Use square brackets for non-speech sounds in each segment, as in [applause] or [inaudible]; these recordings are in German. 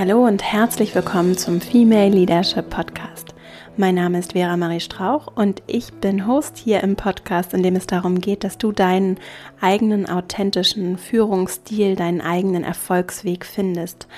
Hallo und herzlich willkommen zum Female Leadership Podcast. Mein Name ist Vera Marie Strauch und ich bin Host hier im Podcast, in dem es darum geht, dass du deinen eigenen authentischen Führungsstil, deinen eigenen Erfolgsweg findest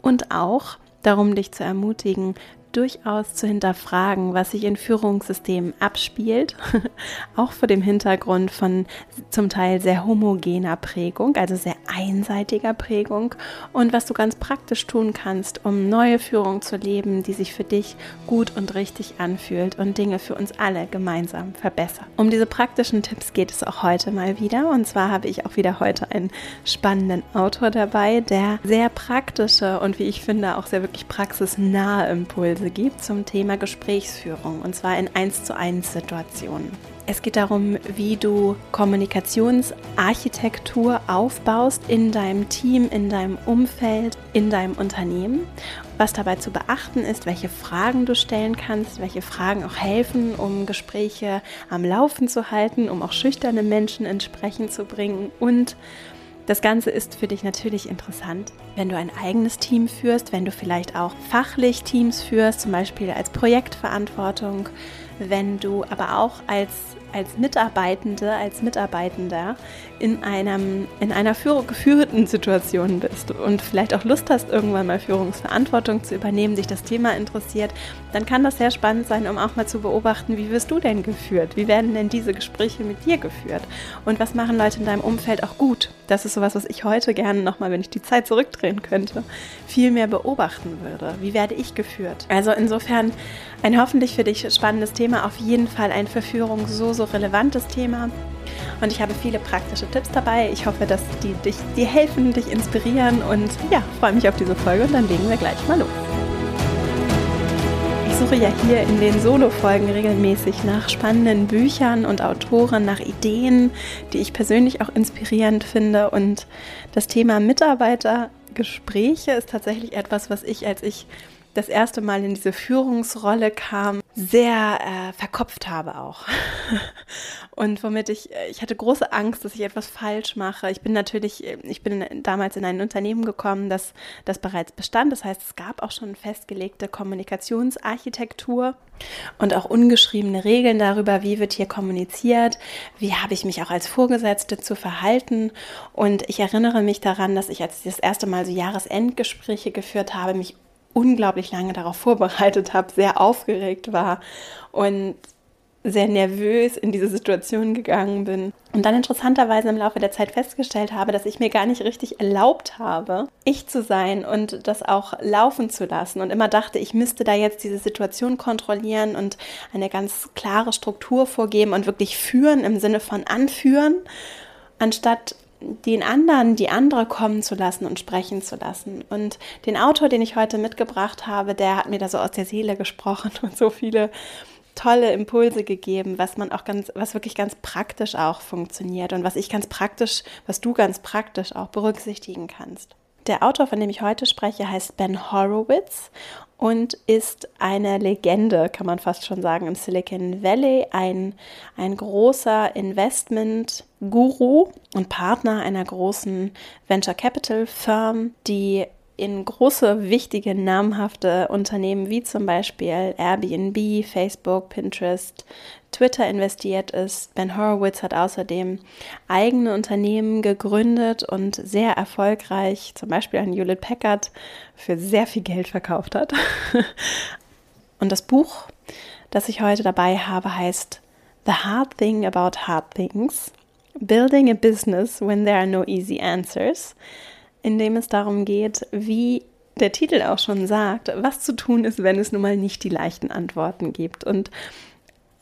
und auch darum, dich zu ermutigen, durchaus zu hinterfragen, was sich in Führungssystemen abspielt, [laughs] auch vor dem Hintergrund von zum Teil sehr homogener Prägung, also sehr einseitiger Prägung und was du ganz praktisch tun kannst, um neue Führung zu leben, die sich für dich gut und richtig anfühlt und Dinge für uns alle gemeinsam verbessert. Um diese praktischen Tipps geht es auch heute mal wieder und zwar habe ich auch wieder heute einen spannenden Autor dabei, der sehr praktische und wie ich finde auch sehr wirklich praxisnahe Impulse Impulse gibt zum Thema Gesprächsführung und zwar in 1 zu 1 Situationen. Es geht darum, wie du Kommunikationsarchitektur aufbaust in deinem Team, in deinem Umfeld, in deinem Unternehmen. Was dabei zu beachten ist, welche Fragen du stellen kannst, welche Fragen auch helfen, um Gespräche am Laufen zu halten, um auch schüchterne Menschen entsprechend zu bringen und das Ganze ist für dich natürlich interessant, wenn du ein eigenes Team führst, wenn du vielleicht auch fachlich Teams führst, zum Beispiel als Projektverantwortung, wenn du aber auch als als Mitarbeitende, als Mitarbeitender in, einem, in einer Führ geführten Situation bist und vielleicht auch Lust hast, irgendwann mal Führungsverantwortung zu übernehmen, dich das Thema interessiert, dann kann das sehr spannend sein, um auch mal zu beobachten, wie wirst du denn geführt? Wie werden denn diese Gespräche mit dir geführt? Und was machen Leute in deinem Umfeld auch gut? Das ist sowas, was ich heute gerne nochmal, wenn ich die Zeit zurückdrehen könnte, viel mehr beobachten würde. Wie werde ich geführt? Also insofern ein hoffentlich für dich spannendes Thema, auf jeden Fall ein für Führung so, so so relevantes Thema. Und ich habe viele praktische Tipps dabei. Ich hoffe, dass die dich, dir helfen, dich inspirieren und ja, freue mich auf diese Folge und dann legen wir gleich mal los. Ich suche ja hier in den Solo-Folgen regelmäßig nach spannenden Büchern und Autoren, nach Ideen, die ich persönlich auch inspirierend finde. Und das Thema Mitarbeitergespräche ist tatsächlich etwas, was ich, als ich das erste Mal in diese Führungsrolle kam, sehr äh, verkopft habe auch. [laughs] und womit ich, äh, ich hatte große Angst, dass ich etwas falsch mache. Ich bin natürlich, ich bin damals in ein Unternehmen gekommen, das, das bereits bestand. Das heißt, es gab auch schon festgelegte Kommunikationsarchitektur und auch ungeschriebene Regeln darüber, wie wird hier kommuniziert, wie habe ich mich auch als Vorgesetzte zu verhalten. Und ich erinnere mich daran, dass ich, als ich das erste Mal so Jahresendgespräche geführt habe, mich unglaublich lange darauf vorbereitet habe, sehr aufgeregt war und sehr nervös in diese Situation gegangen bin. Und dann interessanterweise im Laufe der Zeit festgestellt habe, dass ich mir gar nicht richtig erlaubt habe, ich zu sein und das auch laufen zu lassen und immer dachte, ich müsste da jetzt diese Situation kontrollieren und eine ganz klare Struktur vorgeben und wirklich führen im Sinne von anführen, anstatt den anderen, die andere kommen zu lassen und sprechen zu lassen. Und den Autor, den ich heute mitgebracht habe, der hat mir da so aus der Seele gesprochen und so viele tolle Impulse gegeben, was man auch ganz, was wirklich ganz praktisch auch funktioniert und was ich ganz praktisch, was du ganz praktisch auch berücksichtigen kannst. Der Autor, von dem ich heute spreche, heißt Ben Horowitz und ist eine Legende, kann man fast schon sagen, im Silicon Valley, ein, ein großer Investment-Guru und Partner einer großen Venture Capital Firm, die in große, wichtige, namhafte Unternehmen wie zum Beispiel Airbnb, Facebook, Pinterest, Twitter investiert ist. Ben Horowitz hat außerdem eigene Unternehmen gegründet und sehr erfolgreich, zum Beispiel an Hewlett Packard, für sehr viel Geld verkauft hat. [laughs] Und das Buch, das ich heute dabei habe, heißt The Hard Thing About Hard Things. Building a Business When There Are No Easy Answers, in dem es darum geht, wie der Titel auch schon sagt, was zu tun ist, wenn es nun mal nicht die leichten Antworten gibt. Und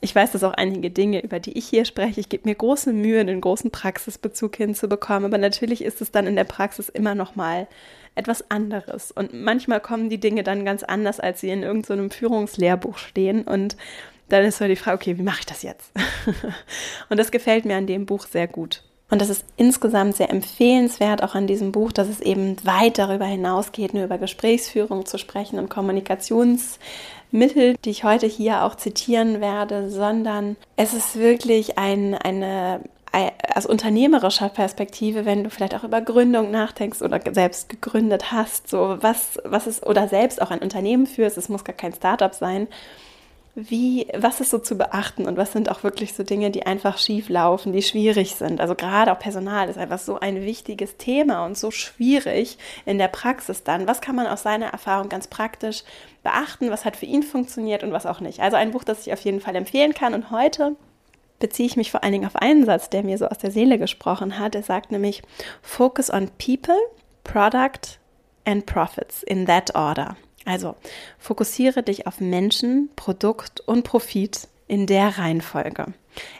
ich weiß, dass auch einige Dinge, über die ich hier spreche, ich gebe mir große Mühe, einen großen Praxisbezug hinzubekommen, aber natürlich ist es dann in der Praxis immer noch mal etwas anderes. Und manchmal kommen die Dinge dann ganz anders, als sie in irgendeinem so Führungslehrbuch stehen. Und dann ist so die Frage, okay, wie mache ich das jetzt? [laughs] und das gefällt mir an dem Buch sehr gut. Und das ist insgesamt sehr empfehlenswert, auch an diesem Buch, dass es eben weit darüber hinausgeht, nur über Gesprächsführung zu sprechen und Kommunikationsmittel, die ich heute hier auch zitieren werde, sondern es ist wirklich ein, eine aus unternehmerischer Perspektive, wenn du vielleicht auch über Gründung nachdenkst oder selbst gegründet hast, so was, was ist, oder selbst auch ein Unternehmen führst, es muss gar kein Startup sein, wie, was ist so zu beachten und was sind auch wirklich so Dinge, die einfach schief laufen, die schwierig sind. Also gerade auch Personal ist einfach so ein wichtiges Thema und so schwierig in der Praxis dann. Was kann man aus seiner Erfahrung ganz praktisch beachten? Was hat für ihn funktioniert und was auch nicht? Also ein Buch, das ich auf jeden Fall empfehlen kann. Und heute beziehe ich mich vor allen Dingen auf einen Satz, der mir so aus der Seele gesprochen hat. Er sagt nämlich, Focus on People, Product and Profits in that order. Also fokussiere dich auf Menschen, Produkt und Profit in der Reihenfolge.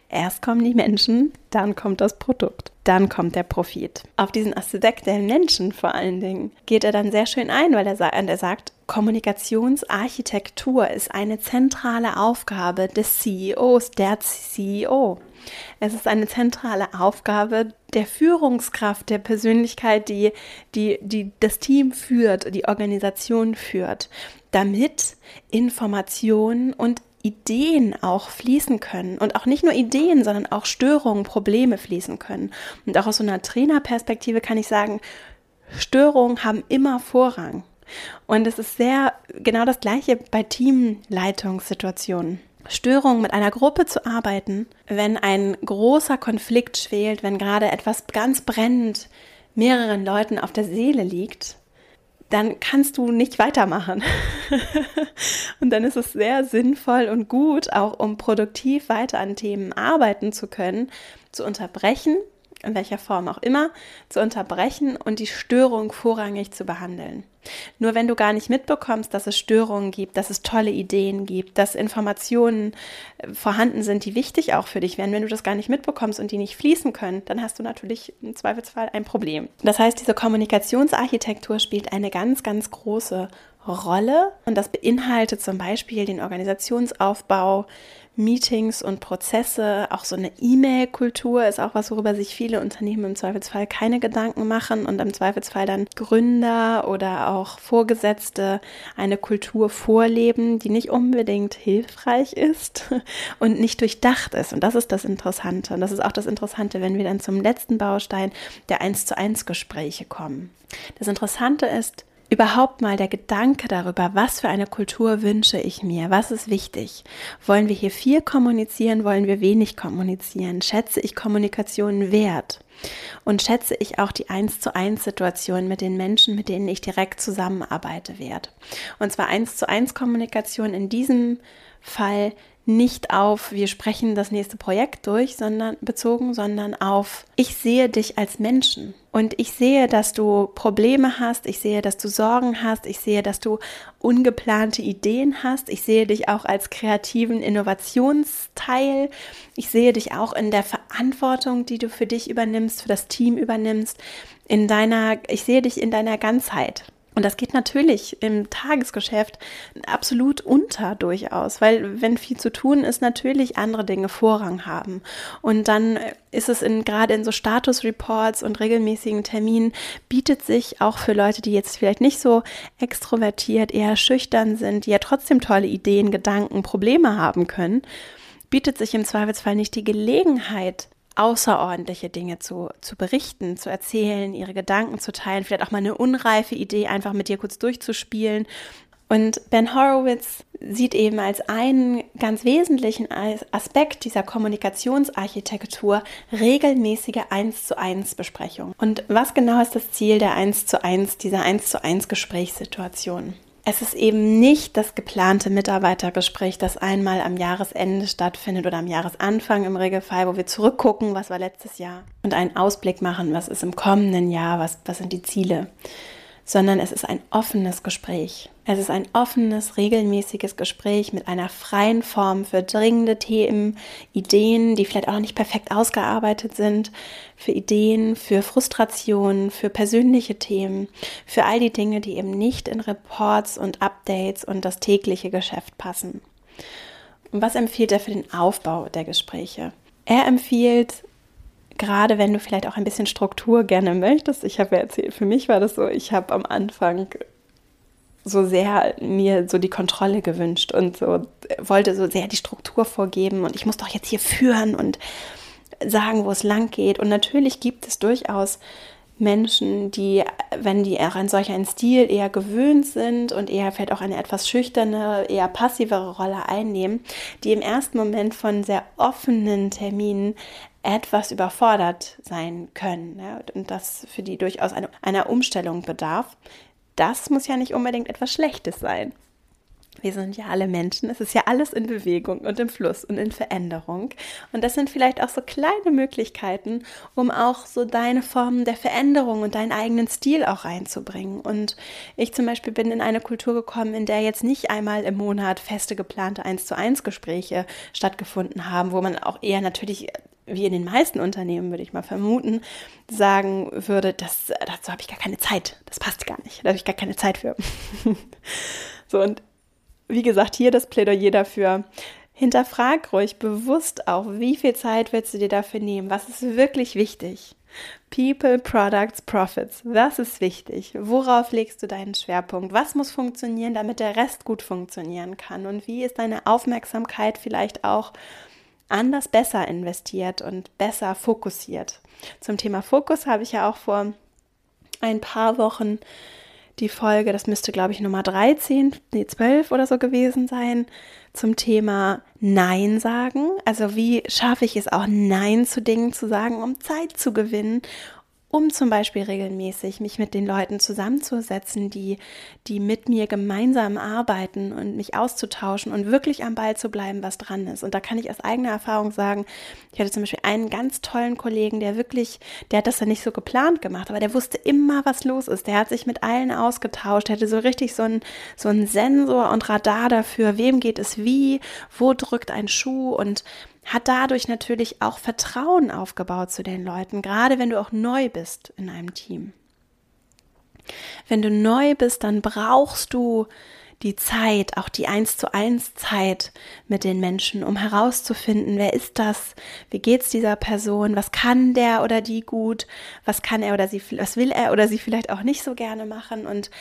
Erst kommen die Menschen, dann kommt das Produkt, dann kommt der Profit. Auf diesen Aspekt der Menschen vor allen Dingen geht er dann sehr schön ein, weil er, er sagt, Kommunikationsarchitektur ist eine zentrale Aufgabe des CEOs, der CEO. Es ist eine zentrale Aufgabe der Führungskraft, der Persönlichkeit, die, die, die das Team führt, die Organisation führt, damit Informationen und Ideen auch fließen können und auch nicht nur Ideen, sondern auch Störungen, Probleme fließen können. Und auch aus so einer Trainerperspektive kann ich sagen, Störungen haben immer Vorrang. Und es ist sehr genau das gleiche bei Teamleitungssituationen. Störungen mit einer Gruppe zu arbeiten, wenn ein großer Konflikt schwelt, wenn gerade etwas ganz brennend mehreren Leuten auf der Seele liegt, dann kannst du nicht weitermachen. [laughs] und dann ist es sehr sinnvoll und gut, auch um produktiv weiter an Themen arbeiten zu können, zu unterbrechen in welcher Form auch immer, zu unterbrechen und die Störung vorrangig zu behandeln. Nur wenn du gar nicht mitbekommst, dass es Störungen gibt, dass es tolle Ideen gibt, dass Informationen äh, vorhanden sind, die wichtig auch für dich wären, wenn du das gar nicht mitbekommst und die nicht fließen können, dann hast du natürlich im Zweifelsfall ein Problem. Das heißt, diese Kommunikationsarchitektur spielt eine ganz, ganz große Rolle und das beinhaltet zum Beispiel den Organisationsaufbau, Meetings und Prozesse, auch so eine E-Mail-Kultur ist auch was, worüber sich viele Unternehmen im Zweifelsfall keine Gedanken machen und im Zweifelsfall dann Gründer oder auch Vorgesetzte eine Kultur vorleben, die nicht unbedingt hilfreich ist [laughs] und nicht durchdacht ist. Und das ist das Interessante. Und das ist auch das Interessante, wenn wir dann zum letzten Baustein der 1 zu 1 Gespräche kommen. Das Interessante ist, überhaupt mal der Gedanke darüber, was für eine Kultur wünsche ich mir, was ist wichtig. Wollen wir hier viel kommunizieren, wollen wir wenig kommunizieren? Schätze ich Kommunikation wert? Und schätze ich auch die eins zu eins Situation mit den Menschen, mit denen ich direkt zusammenarbeite wert? Und zwar eins zu eins Kommunikation in diesem Fall nicht auf, wir sprechen das nächste Projekt durch, sondern bezogen, sondern auf, ich sehe dich als Menschen und ich sehe, dass du Probleme hast, ich sehe, dass du Sorgen hast, ich sehe, dass du ungeplante Ideen hast, ich sehe dich auch als kreativen Innovationsteil, ich sehe dich auch in der Verantwortung, die du für dich übernimmst, für das Team übernimmst, in deiner, ich sehe dich in deiner Ganzheit. Und das geht natürlich im Tagesgeschäft absolut unter durchaus, weil wenn viel zu tun ist, natürlich andere Dinge Vorrang haben. Und dann ist es in, gerade in so Status-Reports und regelmäßigen Terminen bietet sich auch für Leute, die jetzt vielleicht nicht so extrovertiert, eher schüchtern sind, die ja trotzdem tolle Ideen, Gedanken, Probleme haben können, bietet sich im Zweifelsfall nicht die Gelegenheit, außerordentliche Dinge zu, zu berichten, zu erzählen, ihre Gedanken zu teilen, vielleicht auch mal eine unreife Idee einfach mit dir kurz durchzuspielen. Und Ben Horowitz sieht eben als einen ganz wesentlichen Aspekt dieser Kommunikationsarchitektur regelmäßige 1 zu 1 Besprechung. Und was genau ist das Ziel der 1 zu 1, dieser 1 zu 1 Gesprächssituation? Es ist eben nicht das geplante Mitarbeitergespräch, das einmal am Jahresende stattfindet oder am Jahresanfang im Regelfall, wo wir zurückgucken, was war letztes Jahr und einen Ausblick machen, was ist im kommenden Jahr, was, was sind die Ziele sondern es ist ein offenes Gespräch. Es ist ein offenes, regelmäßiges Gespräch mit einer freien Form für dringende Themen, Ideen, die vielleicht auch noch nicht perfekt ausgearbeitet sind, für Ideen, für Frustrationen, für persönliche Themen, für all die Dinge, die eben nicht in Reports und Updates und das tägliche Geschäft passen. Und was empfiehlt er für den Aufbau der Gespräche? Er empfiehlt gerade wenn du vielleicht auch ein bisschen Struktur gerne möchtest, ich habe ja erzählt, für mich war das so, ich habe am Anfang so sehr mir so die Kontrolle gewünscht und so wollte so sehr die Struktur vorgeben und ich muss doch jetzt hier führen und sagen, wo es lang geht. Und natürlich gibt es durchaus Menschen, die, wenn die auch an solch einen Stil eher gewöhnt sind und eher vielleicht auch eine etwas schüchterne, eher passivere Rolle einnehmen, die im ersten Moment von sehr offenen Terminen etwas überfordert sein können ja, und das für die durchaus eine, einer Umstellung bedarf. Das muss ja nicht unbedingt etwas Schlechtes sein. Wir sind ja alle Menschen. Es ist ja alles in Bewegung und im Fluss und in Veränderung. Und das sind vielleicht auch so kleine Möglichkeiten, um auch so deine Formen der Veränderung und deinen eigenen Stil auch reinzubringen. Und ich zum Beispiel bin in eine Kultur gekommen, in der jetzt nicht einmal im Monat feste geplante 1 zu 1 Gespräche stattgefunden haben, wo man auch eher natürlich wie in den meisten Unternehmen, würde ich mal vermuten, sagen würde, das, dazu habe ich gar keine Zeit. Das passt gar nicht. Da habe ich gar keine Zeit für. [laughs] so, und wie gesagt, hier das Plädoyer dafür. Hinterfrag ruhig bewusst auch, wie viel Zeit willst du dir dafür nehmen? Was ist wirklich wichtig? People, Products, Profits. Was ist wichtig? Worauf legst du deinen Schwerpunkt? Was muss funktionieren, damit der Rest gut funktionieren kann? Und wie ist deine Aufmerksamkeit vielleicht auch anders besser investiert und besser fokussiert? Zum Thema Fokus habe ich ja auch vor ein paar Wochen die Folge, das müsste, glaube ich, Nummer 13, nee, 12 oder so gewesen sein, zum Thema Nein sagen. Also wie schaffe ich es auch, Nein zu Dingen zu sagen, um Zeit zu gewinnen um zum Beispiel regelmäßig mich mit den Leuten zusammenzusetzen, die, die mit mir gemeinsam arbeiten und mich auszutauschen und wirklich am Ball zu bleiben, was dran ist. Und da kann ich aus eigener Erfahrung sagen, ich hatte zum Beispiel einen ganz tollen Kollegen, der wirklich, der hat das ja nicht so geplant gemacht, aber der wusste immer, was los ist. Der hat sich mit allen ausgetauscht, der hatte so richtig so einen so einen Sensor und Radar dafür, wem geht es wie, wo drückt ein Schuh und hat dadurch natürlich auch Vertrauen aufgebaut zu den Leuten, gerade wenn du auch neu bist in einem Team. Wenn du neu bist, dann brauchst du die Zeit, auch die eins zu eins Zeit mit den Menschen, um herauszufinden, wer ist das, wie geht's dieser Person, was kann der oder die gut, was kann er oder sie, was will er oder sie vielleicht auch nicht so gerne machen? Und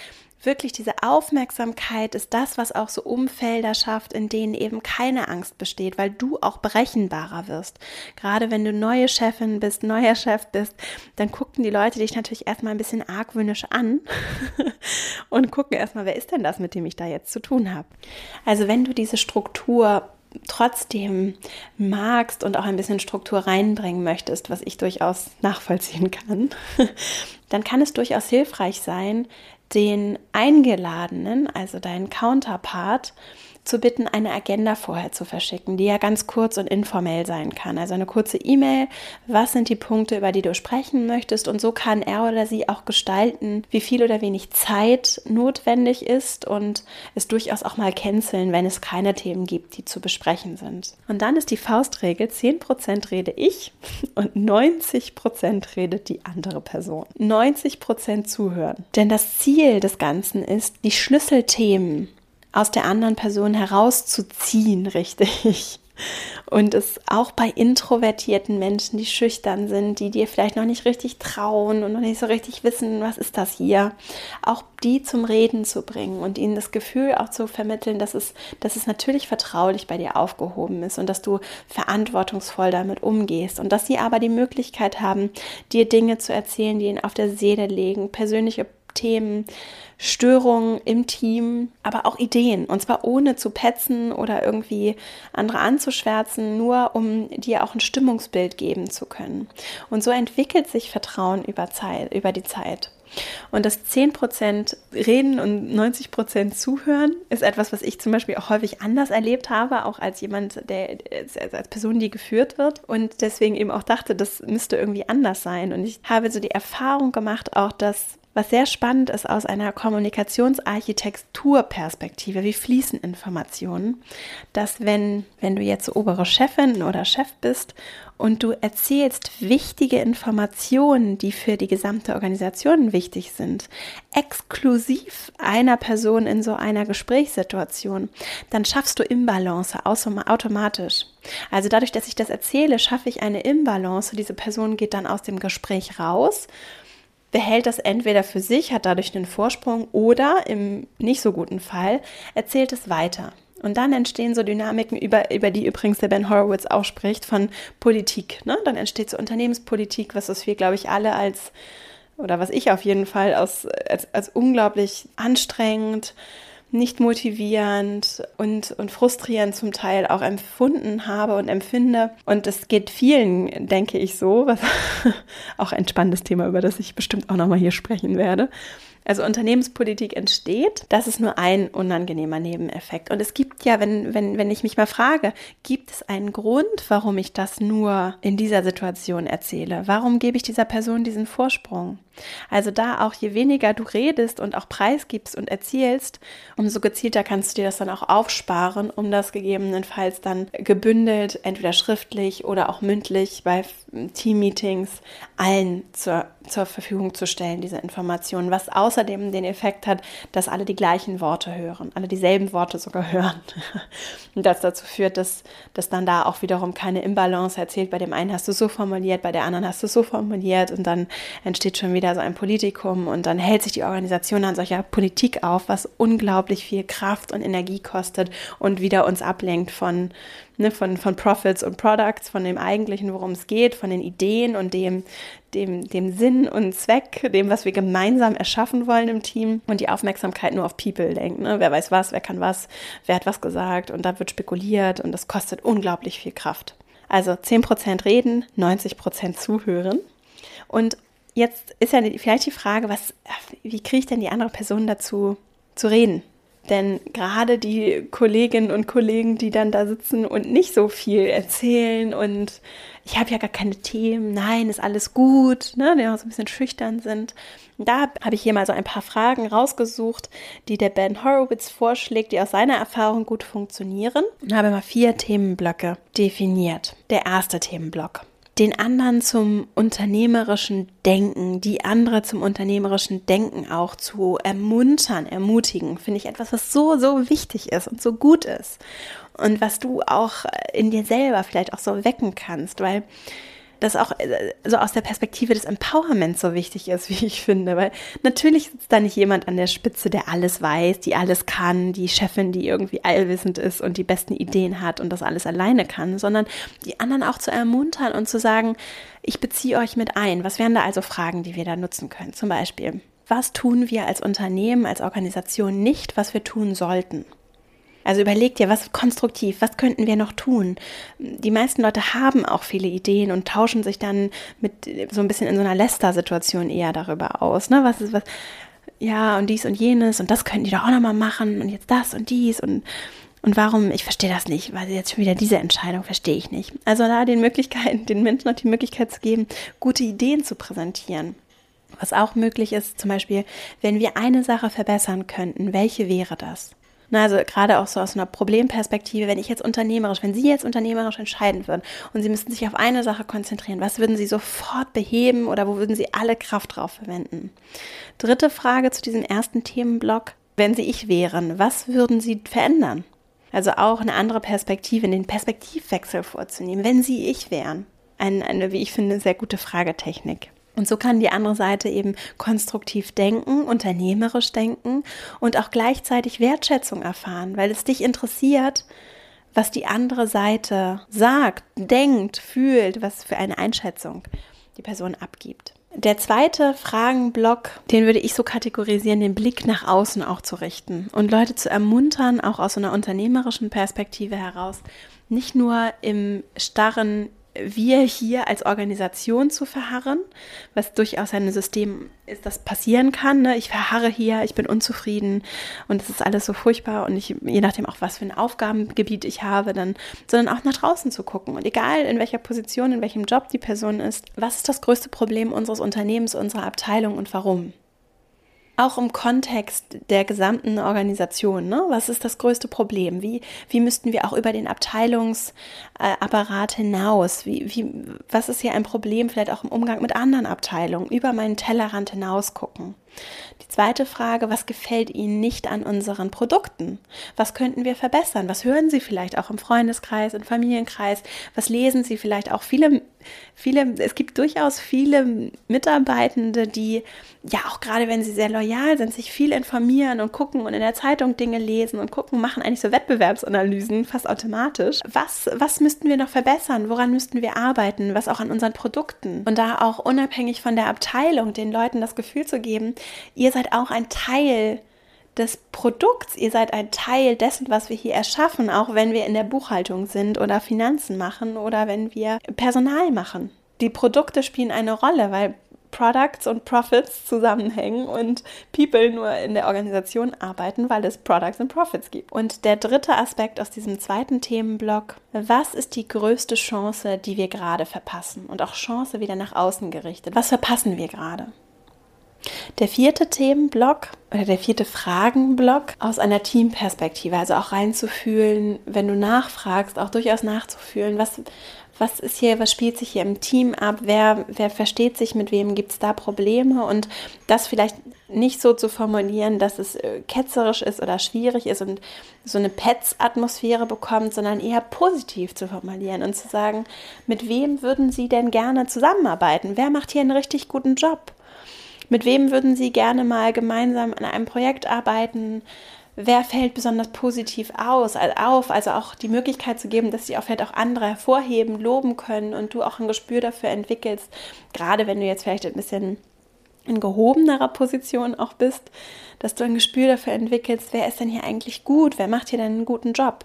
wirklich diese Aufmerksamkeit ist das, was auch so Umfelder schafft, in denen eben keine Angst besteht, weil du auch berechenbarer wirst. Gerade wenn du neue Chefin bist, neuer Chef bist, dann gucken die Leute dich natürlich erstmal ein bisschen argwöhnisch an [laughs] und gucken erstmal, wer ist denn das, mit dem ich da jetzt zu tun habe. Also wenn du diese Struktur trotzdem magst und auch ein bisschen Struktur reinbringen möchtest, was ich durchaus nachvollziehen kann, [laughs] dann kann es durchaus hilfreich sein, den Eingeladenen, also deinen Counterpart, zu bitten, eine Agenda vorher zu verschicken, die ja ganz kurz und informell sein kann. Also eine kurze E-Mail, was sind die Punkte, über die du sprechen möchtest und so kann er oder sie auch gestalten, wie viel oder wenig Zeit notwendig ist und es durchaus auch mal canceln, wenn es keine Themen gibt, die zu besprechen sind. Und dann ist die Faustregel, 10% rede ich [laughs] und 90% redet die andere Person. 90% zuhören. Denn das Ziel des Ganzen ist, die Schlüsselthemen aus der anderen Person herauszuziehen, richtig. Und es auch bei introvertierten Menschen, die schüchtern sind, die dir vielleicht noch nicht richtig trauen und noch nicht so richtig wissen, was ist das hier, auch die zum Reden zu bringen und ihnen das Gefühl auch zu vermitteln, dass es, dass es natürlich vertraulich bei dir aufgehoben ist und dass du verantwortungsvoll damit umgehst und dass sie aber die Möglichkeit haben, dir Dinge zu erzählen, die ihnen auf der Seele liegen, persönliche Themen, Störungen im Team, aber auch Ideen. Und zwar ohne zu petzen oder irgendwie andere anzuschwärzen, nur um dir auch ein Stimmungsbild geben zu können. Und so entwickelt sich Vertrauen über, Zeit, über die Zeit. Und das 10% Reden und 90% Zuhören ist etwas, was ich zum Beispiel auch häufig anders erlebt habe, auch als jemand, der als Person, die geführt wird und deswegen eben auch dachte, das müsste irgendwie anders sein. Und ich habe so die Erfahrung gemacht, auch dass was sehr spannend ist aus einer Kommunikationsarchitekturperspektive, wie fließen Informationen, dass wenn, wenn du jetzt obere Chefin oder Chef bist und du erzählst wichtige Informationen, die für die gesamte Organisation wichtig sind, exklusiv einer Person in so einer Gesprächssituation, dann schaffst du Imbalance automatisch. Also dadurch, dass ich das erzähle, schaffe ich eine Imbalance. Diese Person geht dann aus dem Gespräch raus behält das entweder für sich, hat dadurch einen Vorsprung oder im nicht so guten Fall erzählt es weiter. Und dann entstehen so Dynamiken, über, über die übrigens der Ben Horowitz auch spricht, von Politik. Ne? Dann entsteht so Unternehmenspolitik, was wir, glaube ich, alle als, oder was ich auf jeden Fall als, als, als unglaublich anstrengend, nicht motivierend und, und frustrierend zum Teil auch empfunden habe und empfinde. Und es geht vielen, denke ich, so, was [laughs] auch ein spannendes Thema, über das ich bestimmt auch nochmal hier sprechen werde also Unternehmenspolitik entsteht, das ist nur ein unangenehmer Nebeneffekt. Und es gibt ja, wenn, wenn, wenn ich mich mal frage, gibt es einen Grund, warum ich das nur in dieser Situation erzähle? Warum gebe ich dieser Person diesen Vorsprung? Also da auch, je weniger du redest und auch preisgibst und erzählst, umso gezielter kannst du dir das dann auch aufsparen, um das gegebenenfalls dann gebündelt, entweder schriftlich oder auch mündlich bei Teammeetings allen zur, zur Verfügung zu stellen, diese Informationen, was außerdem den Effekt hat, dass alle die gleichen Worte hören, alle dieselben Worte sogar hören. [laughs] Und das dazu führt, dass, dass dann da auch wiederum keine Imbalance erzählt. Bei dem einen hast du so formuliert, bei der anderen hast du so formuliert und dann entsteht schon wieder so ein Politikum und dann hält sich die Organisation an solcher Politik auf, was unglaublich viel Kraft und Energie kostet und wieder uns ablenkt von ne, von, von Profits und Products, von dem eigentlichen, worum es geht, von den Ideen und dem, dem, dem Sinn und Zweck, dem, was wir gemeinsam erschaffen wollen im Team und die Aufmerksamkeit nur auf People lenkt. Ne? Wer weiß was, wer kann was, wer hat was gesagt und da wird spekuliert und das kostet unglaublich viel Kraft. Also 10% reden, 90% zuhören. Und jetzt ist ja vielleicht die Frage, was, wie kriege ich denn die andere Person dazu zu reden? Denn gerade die Kolleginnen und Kollegen, die dann da sitzen und nicht so viel erzählen und ich habe ja gar keine Themen, nein, ist alles gut, ne, die auch so ein bisschen schüchtern sind. Da habe ich hier mal so ein paar Fragen rausgesucht, die der Ben Horowitz vorschlägt, die aus seiner Erfahrung gut funktionieren und habe mal vier Themenblöcke definiert. Der erste Themenblock den anderen zum unternehmerischen Denken, die andere zum unternehmerischen Denken auch zu ermuntern, ermutigen, finde ich etwas, was so, so wichtig ist und so gut ist. Und was du auch in dir selber vielleicht auch so wecken kannst, weil das auch äh, so aus der Perspektive des Empowerments so wichtig ist, [laughs] wie ich finde. Weil natürlich sitzt da nicht jemand an der Spitze, der alles weiß, die alles kann, die Chefin, die irgendwie allwissend ist und die besten Ideen hat und das alles alleine kann, sondern die anderen auch zu ermuntern und zu sagen, ich beziehe euch mit ein. Was wären da also Fragen, die wir da nutzen können? Zum Beispiel, was tun wir als Unternehmen, als Organisation nicht, was wir tun sollten? Also überleg dir, was konstruktiv, was könnten wir noch tun? Die meisten Leute haben auch viele Ideen und tauschen sich dann mit so ein bisschen in so einer Läster-Situation eher darüber aus. Ne? Was ist was? Ja, und dies und jenes und das könnten die doch auch nochmal machen und jetzt das und dies und und warum, ich verstehe das nicht, weil jetzt schon wieder diese Entscheidung verstehe ich nicht. Also da den Möglichkeiten, den Menschen auch die Möglichkeit zu geben, gute Ideen zu präsentieren. Was auch möglich ist, zum Beispiel, wenn wir eine Sache verbessern könnten, welche wäre das? Na, also gerade auch so aus einer Problemperspektive, wenn ich jetzt unternehmerisch, wenn Sie jetzt unternehmerisch entscheiden würden und Sie müssten sich auf eine Sache konzentrieren, was würden Sie sofort beheben oder wo würden Sie alle Kraft drauf verwenden? Dritte Frage zu diesem ersten Themenblock. Wenn Sie ich wären, was würden Sie verändern? Also auch eine andere Perspektive, den Perspektivwechsel vorzunehmen, wenn Sie ich wären. Eine, eine, wie ich finde, sehr gute Fragetechnik. Und so kann die andere Seite eben konstruktiv denken, unternehmerisch denken und auch gleichzeitig Wertschätzung erfahren, weil es dich interessiert, was die andere Seite sagt, denkt, fühlt, was für eine Einschätzung die Person abgibt. Der zweite Fragenblock, den würde ich so kategorisieren, den Blick nach außen auch zu richten und Leute zu ermuntern, auch aus einer unternehmerischen Perspektive heraus, nicht nur im starren wir hier als Organisation zu verharren, was durchaus ein System ist, das passieren kann. Ne? Ich verharre hier, ich bin unzufrieden und es ist alles so furchtbar und ich, je nachdem auch, was für ein Aufgabengebiet ich habe, dann, sondern auch nach draußen zu gucken. Und egal in welcher Position, in welchem Job die Person ist, was ist das größte Problem unseres Unternehmens, unserer Abteilung und warum? Auch im Kontext der gesamten Organisation. Ne? Was ist das größte Problem? Wie, wie müssten wir auch über den Abteilungsapparat hinaus? Wie, wie, was ist hier ein Problem vielleicht auch im Umgang mit anderen Abteilungen? Über meinen Tellerrand hinaus gucken. Die zweite Frage, was gefällt Ihnen nicht an unseren Produkten? Was könnten wir verbessern? Was hören Sie vielleicht auch im Freundeskreis, im Familienkreis? Was lesen Sie vielleicht auch? Viele viele, es gibt durchaus viele Mitarbeitende, die ja auch gerade wenn sie sehr loyal sind, sich viel informieren und gucken und in der Zeitung Dinge lesen und gucken, machen eigentlich so Wettbewerbsanalysen fast automatisch. Was, was müssten wir noch verbessern? Woran müssten wir arbeiten? Was auch an unseren Produkten? Und da auch unabhängig von der Abteilung den Leuten das Gefühl zu geben, ihr seid auch ein Teil des Produkts, ihr seid ein Teil dessen, was wir hier erschaffen, auch wenn wir in der Buchhaltung sind oder Finanzen machen oder wenn wir Personal machen. Die Produkte spielen eine Rolle, weil Products und Profits zusammenhängen und People nur in der Organisation arbeiten, weil es Products und Profits gibt. Und der dritte Aspekt aus diesem zweiten Themenblock, was ist die größte Chance, die wir gerade verpassen? Und auch Chance wieder nach außen gerichtet. Was verpassen wir gerade? Der vierte Themenblock oder der vierte Fragenblock aus einer Teamperspektive, also auch reinzufühlen, wenn du nachfragst, auch durchaus nachzufühlen, was, was ist hier, was spielt sich hier im Team ab, wer, wer versteht sich mit wem, gibt es da Probleme und das vielleicht nicht so zu formulieren, dass es äh, ketzerisch ist oder schwierig ist und so eine Pets-Atmosphäre bekommt, sondern eher positiv zu formulieren und zu sagen, mit wem würden Sie denn gerne zusammenarbeiten? Wer macht hier einen richtig guten Job? Mit wem würden Sie gerne mal gemeinsam an einem Projekt arbeiten? Wer fällt besonders positiv aus, also auf? Also auch die Möglichkeit zu geben, dass Sie auch vielleicht auch andere hervorheben, loben können und du auch ein Gespür dafür entwickelst, gerade wenn du jetzt vielleicht ein bisschen in gehobenerer Position auch bist, dass du ein Gespür dafür entwickelst, wer ist denn hier eigentlich gut, wer macht hier denn einen guten Job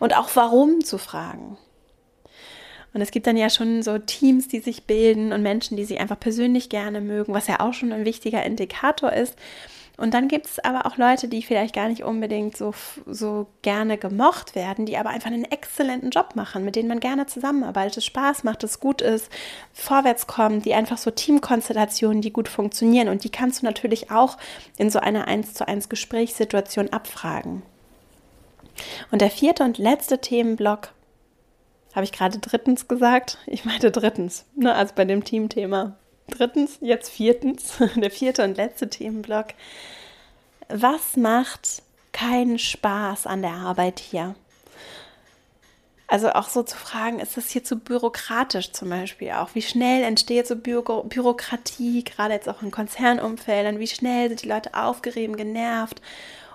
und auch warum zu fragen. Und es gibt dann ja schon so Teams, die sich bilden und Menschen, die sich einfach persönlich gerne mögen, was ja auch schon ein wichtiger Indikator ist. Und dann gibt es aber auch Leute, die vielleicht gar nicht unbedingt so, so gerne gemocht werden, die aber einfach einen exzellenten Job machen, mit denen man gerne zusammenarbeitet, Spaß macht, es gut ist, vorwärts kommt, die einfach so Teamkonstellationen, die gut funktionieren. Und die kannst du natürlich auch in so einer 1 zu 1 Gesprächssituation abfragen. Und der vierte und letzte Themenblock habe ich gerade drittens gesagt? Ich meinte drittens, ne? also bei dem Teamthema. Drittens, jetzt viertens, [laughs] der vierte und letzte Themenblock. Was macht keinen Spaß an der Arbeit hier? Also auch so zu fragen, ist das hier zu bürokratisch zum Beispiel auch? Wie schnell entsteht so Büro Bürokratie, gerade jetzt auch in Konzernumfeldern? Wie schnell sind die Leute aufgerieben, genervt?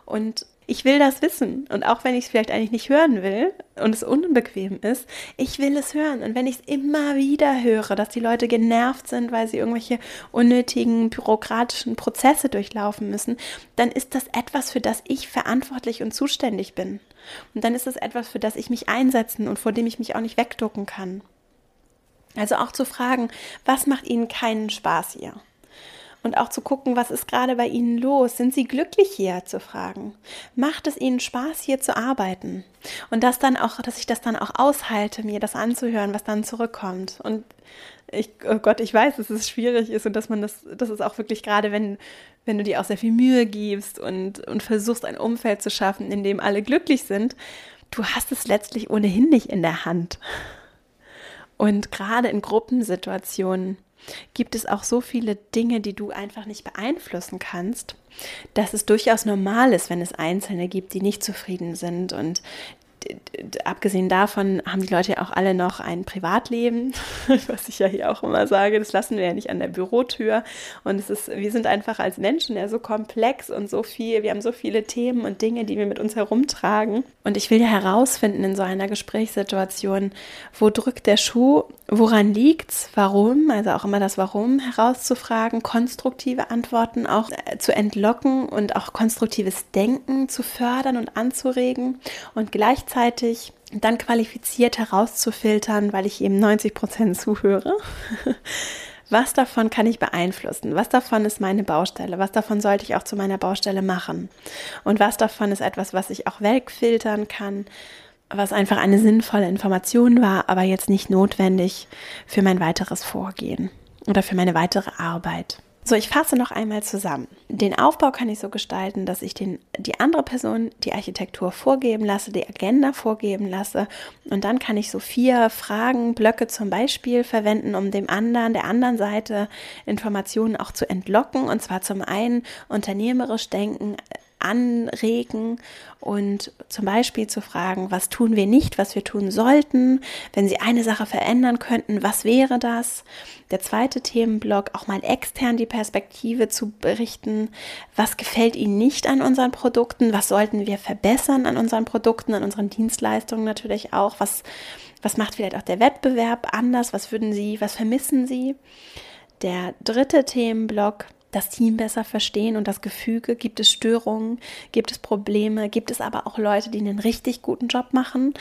Und ich will das wissen. Und auch wenn ich es vielleicht eigentlich nicht hören will und es unbequem ist, ich will es hören. Und wenn ich es immer wieder höre, dass die Leute genervt sind, weil sie irgendwelche unnötigen bürokratischen Prozesse durchlaufen müssen, dann ist das etwas, für das ich verantwortlich und zuständig bin. Und dann ist es etwas, für das ich mich einsetzen und vor dem ich mich auch nicht wegducken kann. Also auch zu fragen, was macht Ihnen keinen Spaß hier? Und auch zu gucken, was ist gerade bei Ihnen los? Sind Sie glücklich hier zu fragen? Macht es Ihnen Spaß hier zu arbeiten? Und das dann auch, dass ich das dann auch aushalte, mir das anzuhören, was dann zurückkommt. Und ich, oh Gott, ich weiß, dass es schwierig ist und dass man das, das ist auch wirklich gerade, wenn, wenn du dir auch sehr viel Mühe gibst und, und versuchst, ein Umfeld zu schaffen, in dem alle glücklich sind, du hast es letztlich ohnehin nicht in der Hand. Und gerade in Gruppensituationen gibt es auch so viele Dinge, die du einfach nicht beeinflussen kannst, dass es durchaus normal ist, wenn es Einzelne gibt, die nicht zufrieden sind. Und abgesehen davon haben die Leute ja auch alle noch ein Privatleben, [laughs] was ich ja hier auch immer sage, das lassen wir ja nicht an der Bürotür. Und es ist, wir sind einfach als Menschen ja so komplex und so viel, wir haben so viele Themen und Dinge, die wir mit uns herumtragen. Und ich will ja herausfinden in so einer Gesprächssituation, wo drückt der Schuh, woran liegt's, warum, also auch immer das Warum herauszufragen, konstruktive Antworten auch äh, zu entlocken und auch konstruktives Denken zu fördern und anzuregen und gleichzeitig gleichzeitig dann qualifiziert herauszufiltern, weil ich eben 90 Prozent zuhöre. [laughs] Was davon kann ich beeinflussen? Was davon ist meine Baustelle? Was davon sollte ich auch zu meiner Baustelle machen? Und was davon ist etwas, was ich auch wegfiltern kann, was einfach eine sinnvolle Information war, aber jetzt nicht notwendig für mein weiteres Vorgehen oder für meine weitere Arbeit? So, ich fasse noch einmal zusammen. Den Aufbau kann ich so gestalten, dass ich den, die andere Person die Architektur vorgeben lasse, die Agenda vorgeben lasse und dann kann ich so vier Fragen, Blöcke zum Beispiel verwenden, um dem anderen, der anderen Seite Informationen auch zu entlocken und zwar zum einen unternehmerisch denken, anregen und zum Beispiel zu fragen, was tun wir nicht, was wir tun sollten, wenn Sie eine Sache verändern könnten, was wäre das? Der zweite Themenblock, auch mal extern die Perspektive zu berichten, was gefällt Ihnen nicht an unseren Produkten, was sollten wir verbessern an unseren Produkten, an unseren Dienstleistungen natürlich auch, was, was macht vielleicht auch der Wettbewerb anders, was würden Sie, was vermissen Sie? Der dritte Themenblock, das Team besser verstehen und das Gefüge. Gibt es Störungen? Gibt es Probleme? Gibt es aber auch Leute, die einen richtig guten Job machen?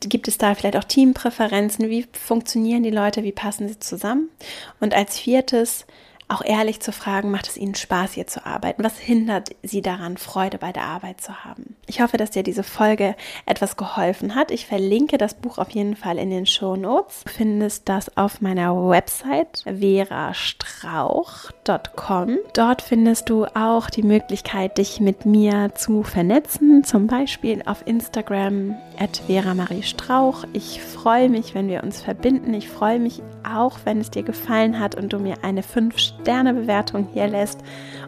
Gibt es da vielleicht auch Teampräferenzen? Wie funktionieren die Leute? Wie passen sie zusammen? Und als viertes, auch ehrlich zu fragen, macht es Ihnen Spaß, hier zu arbeiten? Was hindert Sie daran, Freude bei der Arbeit zu haben? Ich hoffe, dass dir diese Folge etwas geholfen hat. Ich verlinke das Buch auf jeden Fall in den Show Notes. Du findest das auf meiner Website verastrauch.com. Dort findest du auch die Möglichkeit, dich mit mir zu vernetzen, zum Beispiel auf Instagram at Vera Marie Strauch. Ich freue mich, wenn wir uns verbinden. Ich freue mich auch, wenn es dir gefallen hat und du mir eine 5-Sterne-Bewertung hier lässt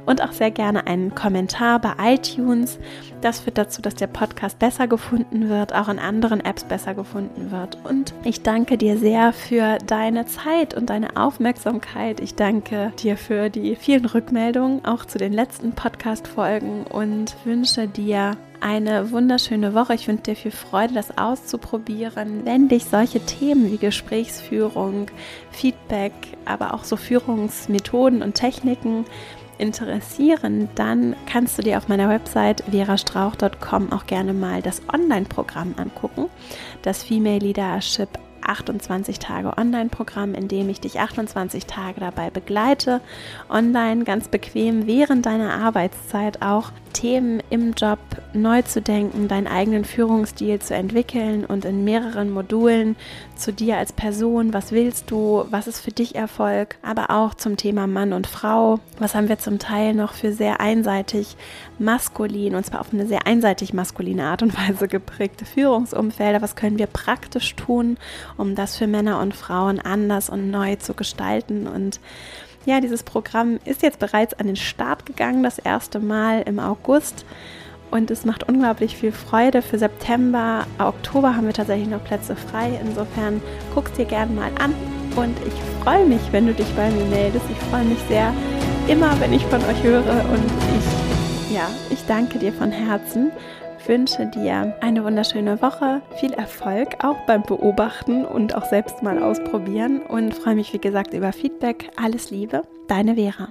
und auch sehr gerne einen Kommentar bei iTunes. Das führt dazu, dass der Podcast besser gefunden wird, auch in anderen Apps besser gefunden wird. Und ich danke dir sehr für deine Zeit und deine Aufmerksamkeit. Ich danke dir für die vielen Rückmeldungen, auch zu den letzten Podcast-Folgen und wünsche dir eine wunderschöne Woche. Ich wünsche dir viel Freude, das auszuprobieren. Wenn dich solche Themen wie Gesprächsführung, Feedback, aber auch so Führungsmethoden und Techniken interessieren, dann kannst du dir auf meiner Website verastrauch.com auch gerne mal das Online-Programm angucken, das Female Leadership 28 Tage Online-Programm, in dem ich dich 28 Tage dabei begleite, online ganz bequem während deiner Arbeitszeit auch Themen im Job neu zu denken, deinen eigenen Führungsstil zu entwickeln und in mehreren Modulen zu dir als Person, was willst du, was ist für dich Erfolg, aber auch zum Thema Mann und Frau, was haben wir zum Teil noch für sehr einseitig maskulin und zwar auf eine sehr einseitig maskuline Art und [laughs] Weise geprägte Führungsumfelder, was können wir praktisch tun, um das für Männer und Frauen anders und neu zu gestalten? Und ja, dieses Programm ist jetzt bereits an den Start gegangen, das erste Mal im August. Und es macht unglaublich viel Freude. Für September, Oktober haben wir tatsächlich noch Plätze frei. Insofern guck's dir gerne mal an. Und ich freue mich, wenn du dich bei mir meldest. Ich freue mich sehr immer, wenn ich von euch höre. Und ich, ja, ich danke dir von Herzen wünsche dir eine wunderschöne Woche, viel Erfolg auch beim Beobachten und auch selbst mal ausprobieren und freue mich, wie gesagt, über Feedback. Alles Liebe, deine Vera.